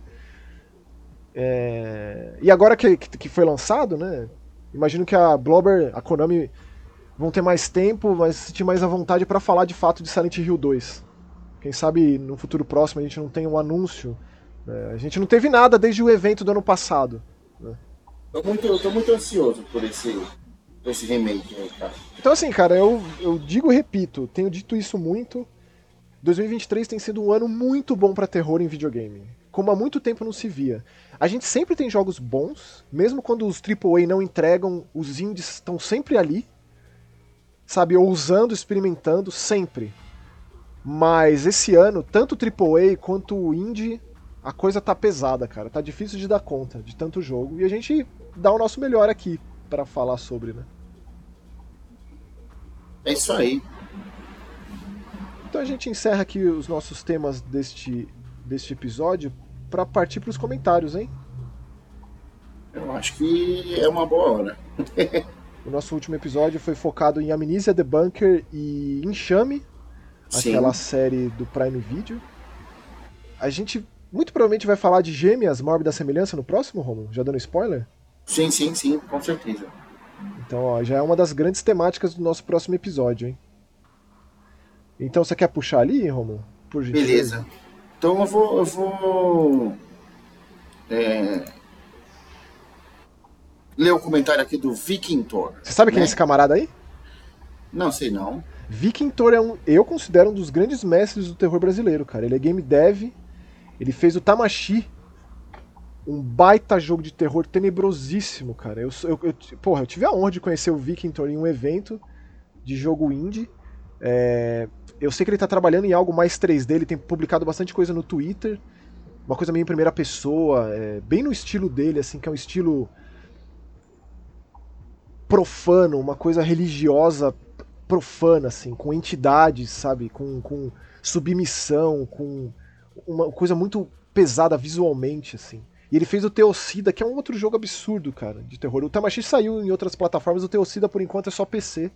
É... E agora que, que foi lançado, né? Imagino que a Blobber, a Konami vão ter mais tempo, mas sentir mais à vontade para falar de fato de Silent Hill 2. Quem sabe no futuro próximo a gente não tem um anúncio. Né? A gente não teve nada desde o evento do ano passado. Né? Tô muito, eu tô muito ansioso por esse, por esse remake aí, cara. Então assim, cara, eu, eu digo e repito, tenho dito isso muito. 2023 tem sido um ano muito bom para terror em videogame. Como há muito tempo não se via. A gente sempre tem jogos bons, mesmo quando os AAA não entregam, os indies estão sempre ali sabe, ousando, experimentando sempre. Mas esse ano, tanto o AAA quanto o Indie, a coisa tá pesada, cara. Tá difícil de dar conta de tanto jogo. E a gente dá o nosso melhor aqui para falar sobre, né? É isso aí. Então a gente encerra aqui os nossos temas deste, deste episódio para partir para os comentários, hein? Eu acho que é uma boa hora. O nosso último episódio foi focado em Amnesia The Bunker e Enxame, Sim. aquela série do Prime Video. A gente muito provavelmente vai falar de Gêmeas, Mórbida Semelhança no próximo, Romulo? Já dando spoiler? Sim, sim, sim, com certeza. Então, ó, já é uma das grandes temáticas do nosso próximo episódio, hein? Então, você quer puxar ali, Romulo? Por Beleza. Então eu vou. Eu vou é, ler o comentário aqui do Vikingtor. Você sabe quem é né? esse camarada aí? Não sei não. Vikingtor é um, eu considero um dos grandes mestres do terror brasileiro, cara. Ele é game dev, ele fez o Tamashi, um baita jogo de terror tenebrosíssimo, cara. Eu, eu, eu, porra, eu tive a honra de conhecer o Vikingtor em um evento de jogo indie. É, eu sei que ele tá trabalhando em algo mais 3D, ele tem publicado bastante coisa no Twitter, uma coisa meio em primeira pessoa, é, bem no estilo dele, assim, que é um estilo profano, uma coisa religiosa profana, assim, com entidades, sabe? Com, com submissão, com uma coisa muito pesada visualmente, assim. E ele fez o Teocida, que é um outro jogo absurdo, cara, de terror. O Tamashi saiu em outras plataformas, o Teocida por enquanto é só PC.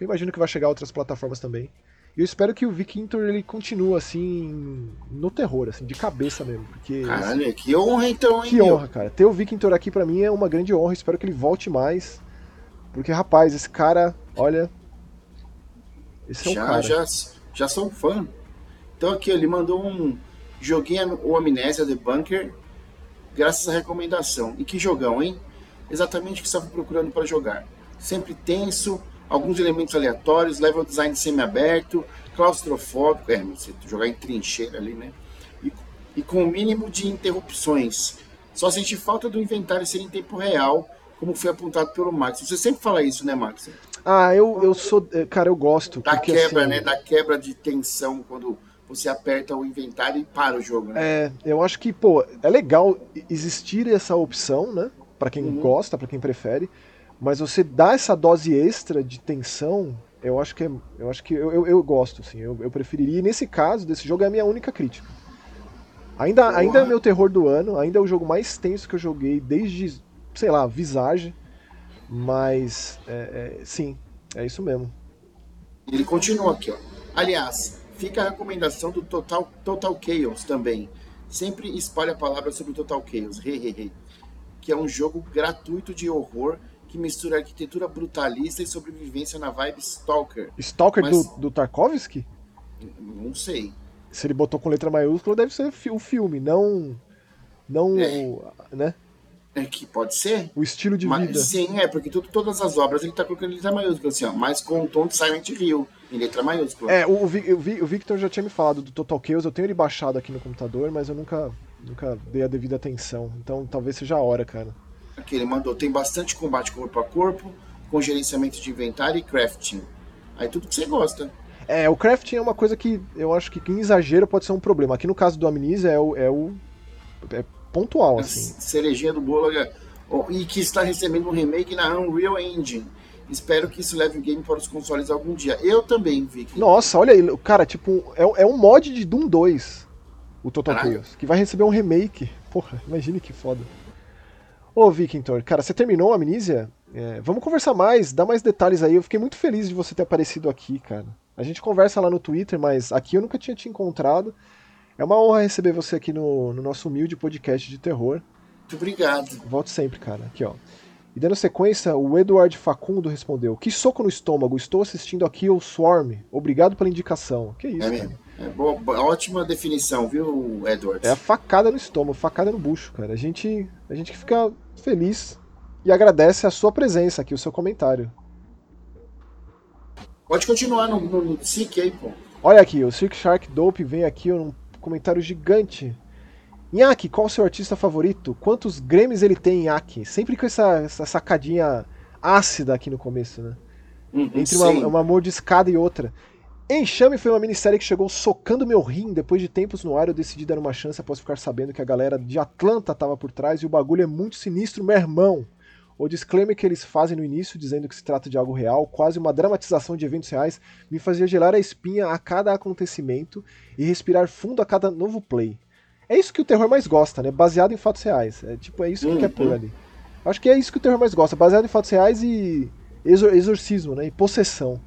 Eu imagino que vai chegar a outras plataformas também. E eu espero que o Victor ele continue assim no terror, assim, de cabeça mesmo, porque Caralho, que honra então, hein? Que meu? honra, cara. Ter o Victor aqui para mim é uma grande honra. Espero que ele volte mais. Porque rapaz, esse cara, olha, esse é já, um cara. Já, já sou um fã. Então aqui ele mandou um joguinho o Amnésia The Bunker, graças à recomendação. E que jogão, hein? Exatamente o que estava procurando para jogar. Sempre tenso, alguns elementos aleatórios, level design semi-aberto, claustrofóbico, é, você jogar em trincheira ali, né? E, e com o mínimo de interrupções. Só senti falta do inventário ser em tempo real, como foi apontado pelo Max. Você sempre fala isso, né, Max? Ah, eu, eu sou. Eh, cara, eu gosto. Da porque, quebra, assim, né? Da quebra de tensão quando você aperta o inventário e para o jogo, né? É, eu acho que, pô, é legal existir essa opção, né? Para quem uhum. gosta, para quem prefere. Mas você dá essa dose extra de tensão, eu acho que é, eu acho que eu, eu, eu gosto, assim, eu, eu, preferiria. E nesse caso, desse jogo é a minha única crítica. Ainda, ainda é meu terror do ano, ainda é o jogo mais tenso que eu joguei desde, sei lá, Visage. Mas, é, é, sim, é isso mesmo. Ele continua aqui, ó. Aliás, fica a recomendação do Total, Total Chaos também. Sempre espalha a palavra sobre o Total Chaos, he, que é um jogo gratuito de horror que mistura arquitetura brutalista e sobrevivência na vibe Stalker. Stalker Mas... do, do Tarkovsky? Não sei. Se ele botou com letra maiúscula, deve ser o filme, não. Não. É. Né? É que pode ser. O estilo de mas, vida. Sim, é, porque tudo, todas as obras ele tá colocando em letra maiúscula, assim, ó, mas com o tom de Silent Hill, em letra maiúscula. É, o, o, Victor já tinha me falado do Total Chaos, eu tenho ele baixado aqui no computador, mas eu nunca, nunca dei a devida atenção. Então talvez seja a hora, cara. Aqui ele mandou, tem bastante combate corpo a corpo, com gerenciamento de inventário e crafting. Aí tudo que você gosta. É, o crafting é uma coisa que eu acho que em exagero pode ser um problema. Aqui no caso do Amnesia é o, é o é pontual, assim. Cerejinha do bolo e que está recebendo um remake na Unreal Engine. Espero que isso leve o game para os consoles algum dia. Eu também, Vicky. Nossa, olha aí, cara, tipo, é, é um mod de Doom 2, o Total. Chaos, que vai receber um remake. Porra, imagine que foda. Ô, Victor, cara, você terminou a Amnesia? É, vamos conversar mais, dá mais detalhes aí. Eu fiquei muito feliz de você ter aparecido aqui, cara. A gente conversa lá no Twitter, mas aqui eu nunca tinha te encontrado. É uma honra receber você aqui no, no nosso humilde podcast de terror. Muito obrigado. Volte sempre, cara. Aqui, ó. E dando sequência, o Eduardo Facundo respondeu: Que soco no estômago, estou assistindo aqui o Swarm. Obrigado pela indicação. Que isso, é mesmo. É boa, ótima definição, viu, Edward? É a facada no estômago, facada no bucho, cara. A gente, a gente fica feliz e agradece a sua presença aqui, o seu comentário. Pode continuar no, no, no SIC aí, pô. Olha aqui, o Silk Shark Dope vem aqui um comentário gigante. Nhaki, qual o seu artista favorito? Quantos Grammys ele tem, Nhaki? Sempre com essa, essa sacadinha ácida aqui no começo, né? Uhum, Entre uma, uma mordiscada e outra. Enxame foi uma minissérie que chegou socando meu rim. Depois de tempos no ar, eu decidi dar uma chance após ficar sabendo que a galera de Atlanta tava por trás e o bagulho é muito sinistro, meu irmão. O disclaimer que eles fazem no início, dizendo que se trata de algo real, quase uma dramatização de eventos reais, me fazia gelar a espinha a cada acontecimento e respirar fundo a cada novo play. É isso que o terror mais gosta, né? Baseado em fatos reais. É tipo, é isso que uhum. quer pôr ali. Acho que é isso que o terror mais gosta, baseado em fatos reais e exor exorcismo, né? E possessão.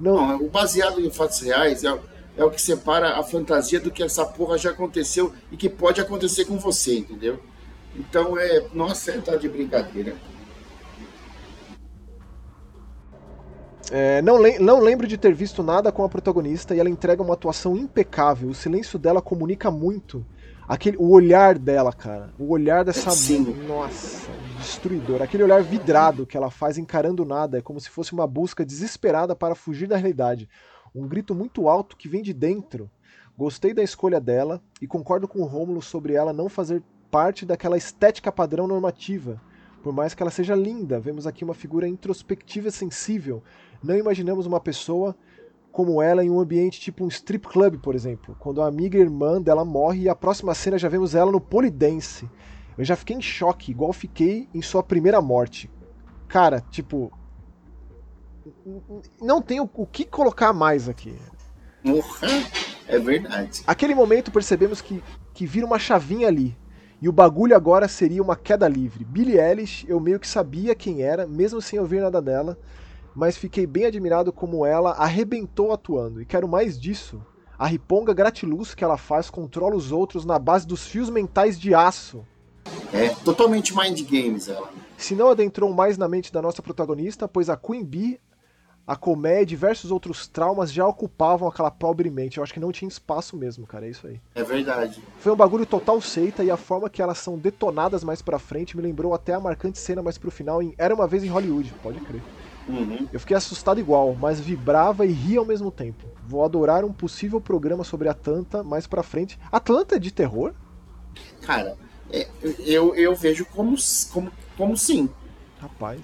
Não, Não o baseado em fatos reais é, é o que separa a fantasia do que essa porra já aconteceu e que pode acontecer com você, entendeu? Então é. Nossa, é tá de brincadeira. É, não, le não lembro de ter visto nada com a protagonista e ela entrega uma atuação impecável. O silêncio dela comunica muito. Aquele, o olhar dela, cara. O olhar dessa. Sim. Nossa, destruidor. Aquele olhar vidrado que ela faz encarando nada, é como se fosse uma busca desesperada para fugir da realidade. Um grito muito alto que vem de dentro. Gostei da escolha dela e concordo com o Rômulo sobre ela não fazer parte daquela estética padrão normativa. Por mais que ela seja linda, vemos aqui uma figura introspectiva e sensível. Não imaginamos uma pessoa como ela em um ambiente tipo um strip club, por exemplo. Quando a amiga irmã dela morre e a próxima cena já vemos ela no polidense. Eu já fiquei em choque, igual fiquei em sua primeira morte. Cara, tipo. Não tem o, que colocar mais aqui. É verdade. Aquele momento percebemos que, que vira uma chavinha ali. E o bagulho agora seria uma queda livre. Billie Eilish, eu meio que sabia quem era, mesmo sem ouvir nada dela. Mas fiquei bem admirado como ela arrebentou atuando. E quero mais disso. A riponga gratiluz que ela faz controla os outros na base dos fios mentais de aço. É, totalmente mind games ela. Se não adentrou mais na mente da nossa protagonista, pois a Queen Bee, a comédia e diversos outros traumas já ocupavam aquela pobre mente. Eu acho que não tinha espaço mesmo, cara, é isso aí. É verdade. Foi um bagulho total seita e a forma que elas são detonadas mais pra frente me lembrou até a marcante cena mais pro final em Era Uma Vez em Hollywood, pode crer. Uhum. Eu fiquei assustado igual, mas vibrava e ria ao mesmo tempo. Vou adorar um possível programa sobre Atlanta mais pra frente. Atlanta é de terror? Cara, é, eu, eu vejo como, como, como sim. Rapaz.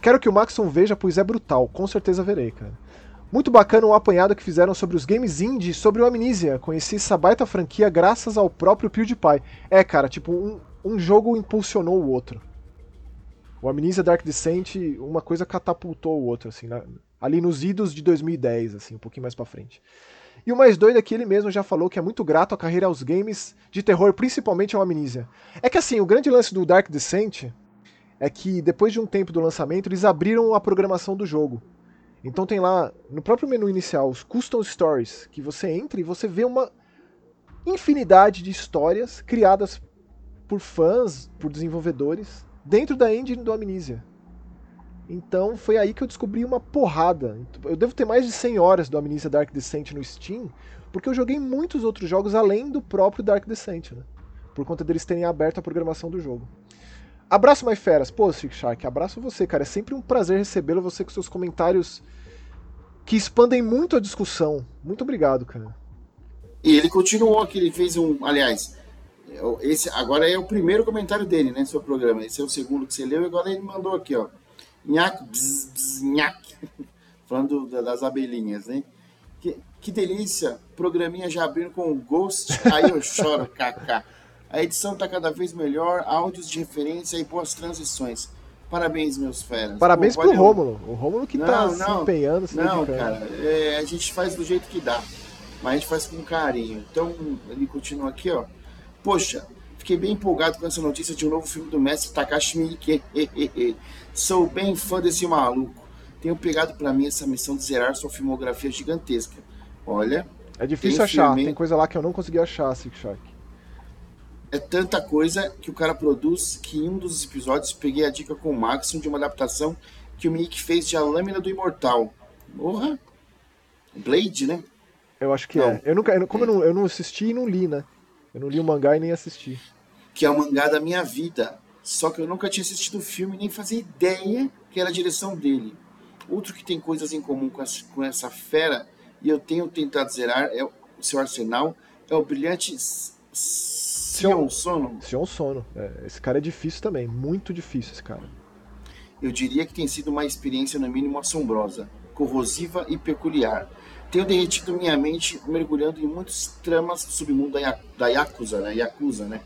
Quero que o Maxon veja, pois é brutal. Com certeza verei, cara. Muito bacana o apanhado que fizeram sobre os games indie, sobre o Amnesia. Conheci essa baita franquia graças ao próprio PewDiePie. É, cara, tipo, um, um jogo impulsionou o outro. O Amnesia Dark Descent, uma coisa catapultou o outro, assim, na, ali nos idos de 2010, assim, um pouquinho mais pra frente. E o mais doido é que ele mesmo já falou que é muito grato à carreira aos games de terror, principalmente ao Amnesia. É que assim, o grande lance do Dark Descent é que depois de um tempo do lançamento, eles abriram a programação do jogo. Então tem lá, no próprio menu inicial, os Custom Stories, que você entra e você vê uma infinidade de histórias criadas por fãs, por desenvolvedores, dentro da engine do Amnesia. Então foi aí que eu descobri uma porrada. Eu devo ter mais de 100 horas do Amnesia Dark Descent no Steam, porque eu joguei muitos outros jogos além do próprio Dark Descent, né? Por conta deles terem aberto a programação do jogo. Abraço, mais feras. Pô, Six Shark, abraço você, cara. É sempre um prazer recebê-lo, você com seus comentários que expandem muito a discussão. Muito obrigado, cara. E ele continuou que ele fez um. Aliás, esse agora é o primeiro comentário dele, né, seu programa. Esse é o segundo que você leu e agora ele mandou aqui, ó. Nhaque, bzz, bzz, nhaque. Falando das abelhinhas, né? Que, que delícia! Programinha já abrindo com o Ghost, aí eu choro, kkk. A edição tá cada vez melhor, áudios de referência e boas transições. Parabéns, meus feras. Parabéns Pô, pro Rômulo. O Rômulo que não, tá não, se empenhando, se Não, cara, é, a gente faz do jeito que dá. Mas a gente faz com carinho. Então, ele continua aqui, ó. Poxa, fiquei bem empolgado com essa notícia de um novo filme do mestre Takashi Miike. Sou bem fã desse maluco. Tenho pegado para mim essa missão de zerar sua filmografia gigantesca. Olha. É difícil tem achar, filme... tem coisa lá que eu não consegui achar, Six Shark. É tanta coisa que o cara produz que em um dos episódios peguei a dica com o Maxon de uma adaptação que o Miike fez de A Lâmina do Imortal. Porra! Blade, né? Eu acho que não. é. Eu nunca, como é. eu, não, eu não assisti e não li, né? Eu não li o mangá e nem assisti. Que é o mangá da minha vida. Só que eu nunca tinha assistido o filme nem fazia ideia que era a direção dele. Outro que tem coisas em comum com essa, com essa fera, e eu tenho tentado zerar, é o seu arsenal, é o brilhante Sion Sono. Sion Sono. É, esse cara é difícil também, muito difícil esse cara. Eu diria que tem sido uma experiência no mínimo assombrosa, corrosiva e peculiar. Tenho derretido minha mente mergulhando em muitas tramas do submundo da, Yakuza, né? Yakuza, né?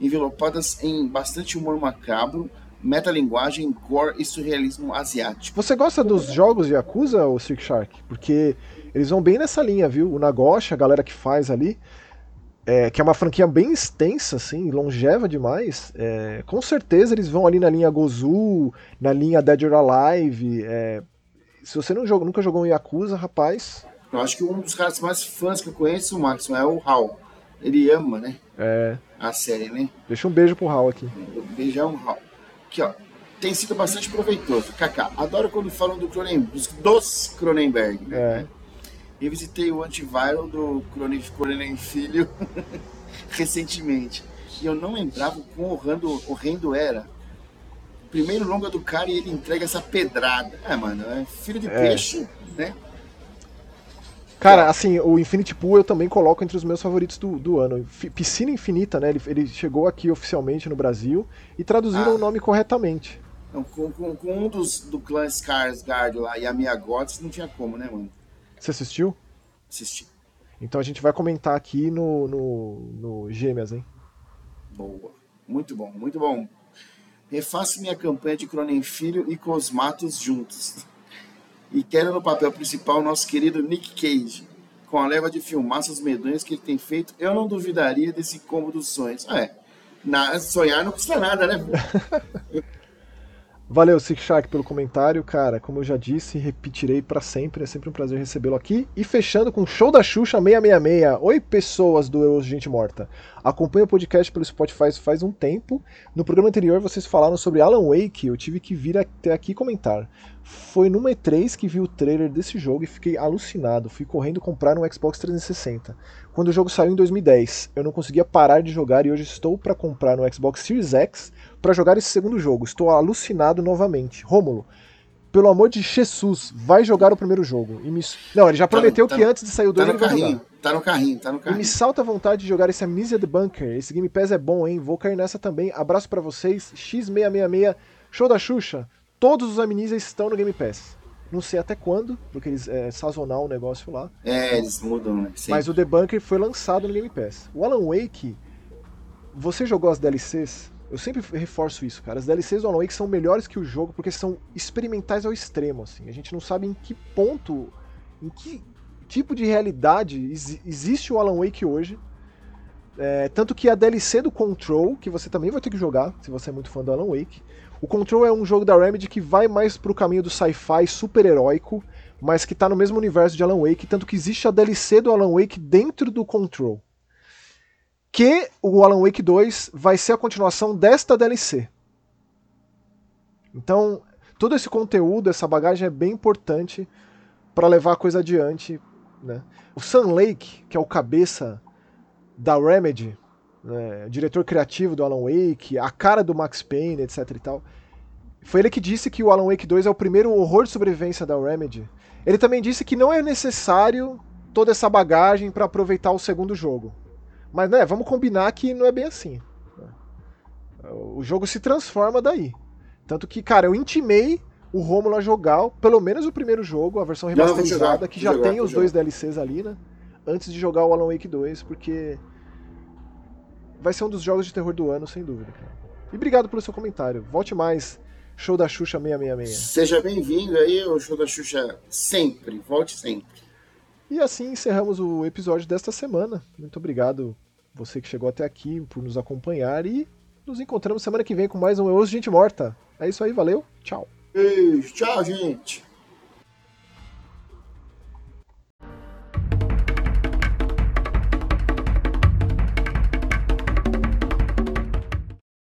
envelopadas em bastante humor macabro, metalinguagem, gore e surrealismo asiático. Você gosta dos jogos de Yakuza, ou Six Shark? Porque eles vão bem nessa linha, viu? O Nagoshi, a galera que faz ali, é, que é uma franquia bem extensa, assim, longeva demais. É, com certeza eles vão ali na linha Gozu, na linha Dead or Alive. É, se você não nunca jogou um Yakuza, rapaz. Eu acho que um dos caras mais fãs que eu conheço, Max, é o Hal. Ele ama, né? É. A série, né? Deixa um beijo pro Raul aqui. Beijão, Raul. Aqui, ó. Tem sido bastante proveitoso. Kaká, adoro quando falam do Cronenberg, dos Cronenberg. É. Né? Eu visitei o antiviral do Cronenberg Filho recentemente. E eu não lembrava o quão horrendo, horrendo era. Primeiro longa do cara e ele entrega essa pedrada. É, mano, é filho de é. peixe, né? Cara, assim, o Infinity Pool eu também coloco entre os meus favoritos do, do ano. Piscina Infinita, né? Ele, ele chegou aqui oficialmente no Brasil e traduziram ah. o nome corretamente. Não, com, com, com, um dos do clã Skarsgård lá e a Mia Gods não tinha como, né, mano? Você assistiu? Assisti. Então a gente vai comentar aqui no, no, no Gêmeas, hein? Boa. Muito bom, muito bom. Refaço minha campanha de Cronenfilho e Cosmatos juntos. E quero no papel principal nosso querido Nick Cage. Com a leva de filmaços medonhos que ele tem feito, eu não duvidaria desse combo dos sonhos. Ah, é, na, sonhar não custa nada, né? Valeu, Sick Shark, pelo comentário, cara. Como eu já disse, repetirei para sempre. É sempre um prazer recebê-lo aqui. E fechando com o Show da Xuxa 666. Oi, pessoas do Eu Gente Morta. Acompanho o podcast pelo Spotify faz um tempo. No programa anterior vocês falaram sobre Alan Wake. Eu tive que vir até aqui comentar. Foi no E3 que vi o trailer desse jogo e fiquei alucinado. Fui correndo comprar um Xbox 360. Quando o jogo saiu em 2010, eu não conseguia parar de jogar e hoje estou para comprar no Xbox Series X para jogar esse segundo jogo. Estou alucinado novamente. Rômulo, pelo amor de Jesus, vai jogar o primeiro jogo. Me... Não, ele já tá prometeu tá, que antes de sair o 2 tá no carrinho, Tá no carrinho, tá no carrinho. E me salta a vontade de jogar esse Amnesia The Bunker. Esse Game Pass é bom, hein? Vou cair nessa também. Abraço para vocês. X666, show da Xuxa. Todos os Amnesias estão no Game Pass. Não sei até quando, porque eles é sazonal o negócio lá. É, eles mudam, né? Sim. Mas o The Bunker foi lançado no Game Pass. O Alan Wake, você jogou as DLCs? Eu sempre reforço isso, cara. As DLCs do Alan Wake são melhores que o jogo porque são experimentais ao extremo, assim. A gente não sabe em que ponto, em que tipo de realidade existe o Alan Wake hoje. É, tanto que a DLC do Control, que você também vai ter que jogar, se você é muito fã do Alan Wake. O Control é um jogo da Remedy que vai mais pro caminho do sci-fi super-heróico, mas que tá no mesmo universo de Alan Wake, tanto que existe a DLC do Alan Wake dentro do Control que o Alan Wake 2 vai ser a continuação desta DLC. Então, todo esse conteúdo, essa bagagem é bem importante para levar a coisa adiante. Né? O Sam Lake, que é o cabeça da Remedy, né, diretor criativo do Alan Wake, a cara do Max Payne, etc e tal, foi ele que disse que o Alan Wake 2 é o primeiro horror de sobrevivência da Remedy. Ele também disse que não é necessário toda essa bagagem para aproveitar o segundo jogo. Mas, né, vamos combinar que não é bem assim. O jogo se transforma daí. Tanto que, cara, eu intimei o Romulo a jogar pelo menos o primeiro jogo, a versão remasterizada, que já jogar, tem os dois DLCs ali, né? Antes de jogar o Alan Wake 2, porque vai ser um dos jogos de terror do ano, sem dúvida, cara. E obrigado pelo seu comentário. Volte mais. Show da Xuxa 666. Seja bem-vindo aí ao Show da Xuxa sempre. Volte sempre. E assim encerramos o episódio desta semana. Muito obrigado você que chegou até aqui por nos acompanhar e nos encontramos semana que vem com mais um Eu Gente Morta. É isso aí, valeu, tchau. Beijo, tchau, gente.